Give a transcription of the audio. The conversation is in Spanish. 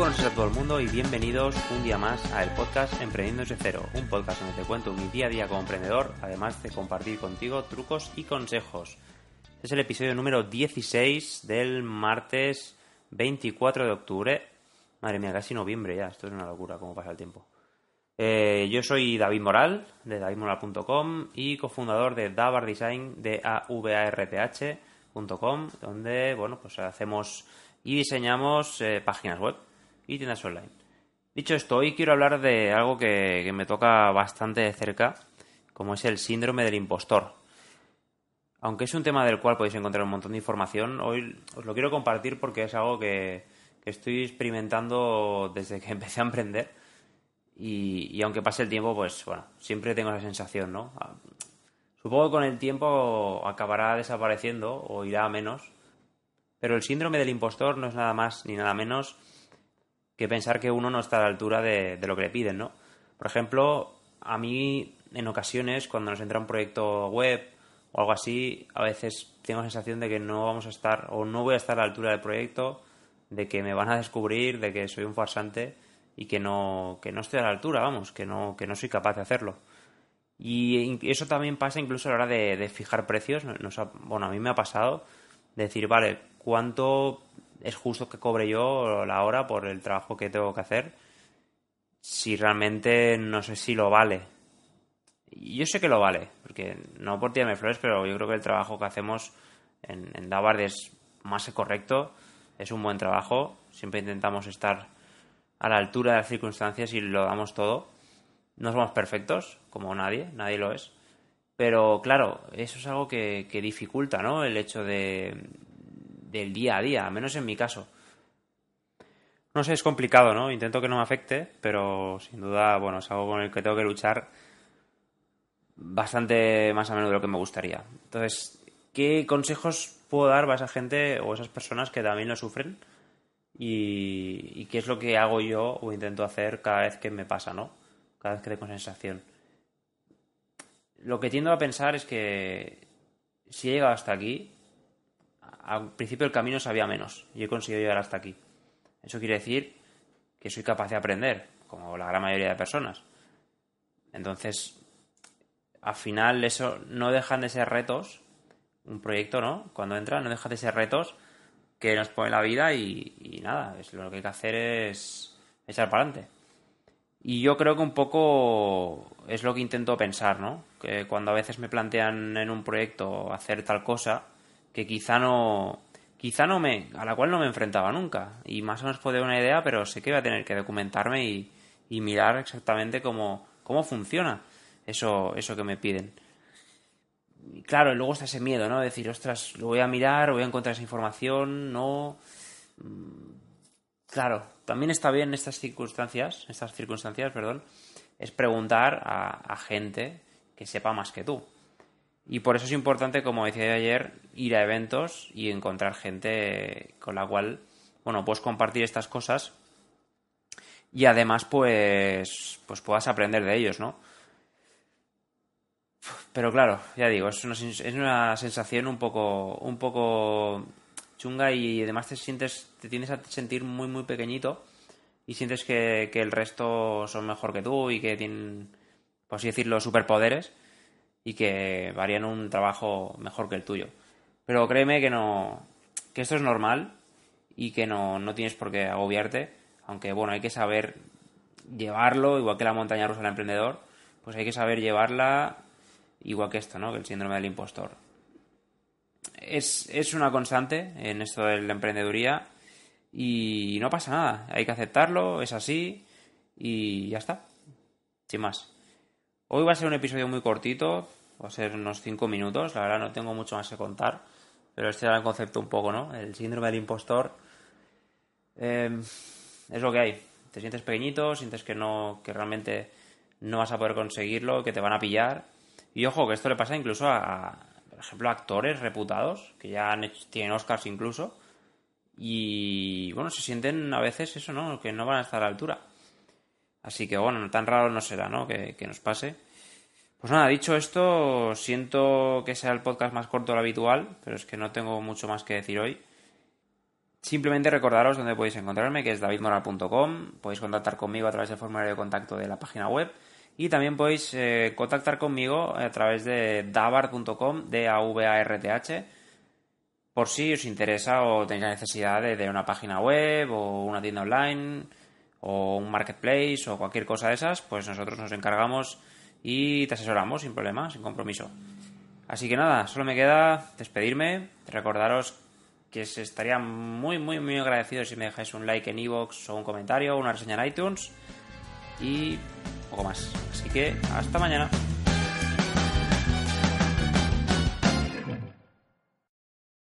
buenos días a todo el mundo y bienvenidos un día más a el podcast Emprendiendo desde cero, un podcast donde te cuento mi día a día como emprendedor, además de compartir contigo trucos y consejos. Este es el episodio número 16 del martes 24 de octubre. Madre mía, casi noviembre ya, esto es una locura cómo pasa el tiempo. Eh, yo soy David Moral, de davidmoral.com y cofundador de Davar Design, de avarth.com, donde, bueno, pues hacemos y diseñamos eh, páginas web y tiendas online. Dicho esto, hoy quiero hablar de algo que, me toca bastante de cerca, como es el síndrome del impostor. Aunque es un tema del cual podéis encontrar un montón de información, hoy os lo quiero compartir porque es algo que, que estoy experimentando desde que empecé a emprender. Y, y, aunque pase el tiempo, pues bueno, siempre tengo esa sensación, ¿no? Ah, supongo que con el tiempo acabará desapareciendo o irá a menos. Pero el síndrome del impostor no es nada más ni nada menos que pensar que uno no está a la altura de, lo que le piden, ¿no? Por ejemplo, a mí en ocasiones cuando nos entra un proyecto web o algo así, a veces tengo la sensación de que no vamos a estar o no voy a estar a la altura del proyecto, de que me van a descubrir, de que soy un farsante y que no, que no estoy a la altura, vamos, que no, que no soy capaz de hacerlo. Y eso también pasa incluso a la hora de, fijar precios. Nos ha, bueno, a mí me ha pasado de decir, vale, ¿cuánto es justo que cobre yo la hora por el trabajo que tengo que hacer? Si realmente no sé si lo vale. Yo sé que lo vale, porque no por tirarme flores, pero yo creo que el trabajo que hacemos en, en Davard es más que correcto, es un buen trabajo, siempre intentamos estar a la altura de las circunstancias y lo damos todo. No somos perfectos, como nadie, nadie lo es. Pero claro, eso es algo que, que dificulta, ¿no? El hecho de, del día a día, al menos en mi caso. No sé, es complicado, ¿no? Intento que no me afecte, pero sin duda, bueno, es algo con el que tengo que luchar bastante más a menudo de lo que me gustaría. Entonces, ¿qué consejos puedo dar a esa gente o a esas personas que también lo sufren? Y, y, qué es lo que hago yo o intento hacer cada vez que me pasa, ¿no? Cada vez que tengo sensación. Lo que tiendo a pensar es que si he llegado hasta aquí, al principio el camino sabía menos y he conseguido llegar hasta aquí. Eso quiere decir que soy capaz de aprender, como la gran mayoría de personas. Entonces, al final eso no dejan de ser retos, un proyecto, ¿no? Cuando entra, no deja de ser retos que nos pone la vida y, y nada, es, lo que hay que hacer es echar para adelante. Y yo creo que un poco es lo que intento pensar, ¿no? Que cuando a veces me plantean en un proyecto hacer tal cosa, que quizá no quizá no me a la cual no me enfrentaba nunca. Y más o menos puedo dar una idea pero sé que voy a tener que documentarme y, y mirar exactamente cómo, cómo funciona eso eso que me piden. Y claro luego está ese miedo no decir ostras lo voy a mirar voy a encontrar esa información no claro también está bien en estas circunstancias estas circunstancias perdón es preguntar a, a gente que sepa más que tú y por eso es importante, como decía ayer, ir a eventos y encontrar gente con la cual, bueno, puedes compartir estas cosas y además, pues, pues puedas aprender de ellos, ¿no? Pero claro, ya digo, es una, es una sensación un poco, un poco chunga y además te sientes, te tienes a sentir muy, muy pequeñito y sientes que, que el resto son mejor que tú y que tienen, por así decirlo, superpoderes y que harían un trabajo mejor que el tuyo. Pero créeme que no. que esto es normal y que no, no tienes por qué agobiarte. Aunque bueno, hay que saber llevarlo, igual que la montaña rusa del emprendedor, pues hay que saber llevarla igual que esto, ¿no? Que el síndrome del impostor. Es, es una constante en esto de la emprendeduría y no pasa nada. Hay que aceptarlo, es así y ya está. Sin más. Hoy va a ser un episodio muy cortito, va a ser unos 5 minutos, la verdad no tengo mucho más que contar, pero este era el concepto un poco, ¿no? El síndrome del impostor eh, es lo que hay. Te sientes pequeñito, sientes que no, que realmente no vas a poder conseguirlo, que te van a pillar. Y ojo, que esto le pasa incluso a, por ejemplo, a actores reputados, que ya han hecho, tienen Oscars incluso, y bueno, se sienten a veces eso, ¿no? Que no van a estar a la altura. Así que bueno, tan raro no será, ¿no? Que, nos pase. Pues nada, dicho esto, siento que sea el podcast más corto de lo habitual, pero es que no tengo mucho más que decir hoy. Simplemente recordaros dónde podéis encontrarme, que es davidmoral.com. Podéis contactar conmigo a través del formulario de contacto de la página web. Y también podéis eh, contactar conmigo a través de davart.com, d a v a r t h por si os interesa o tenéis la necesidad de, una página web o una tienda online o un marketplace o cualquier cosa de esas, pues nosotros nos encargamos y te asesoramos sin problema, sin compromiso. Así que nada, solo me queda despedirme, recordaros que os estaría muy, muy, muy agradecido si me dejáis un like en iVoox o un comentario una reseña en iTunes y poco más. Así que hasta mañana.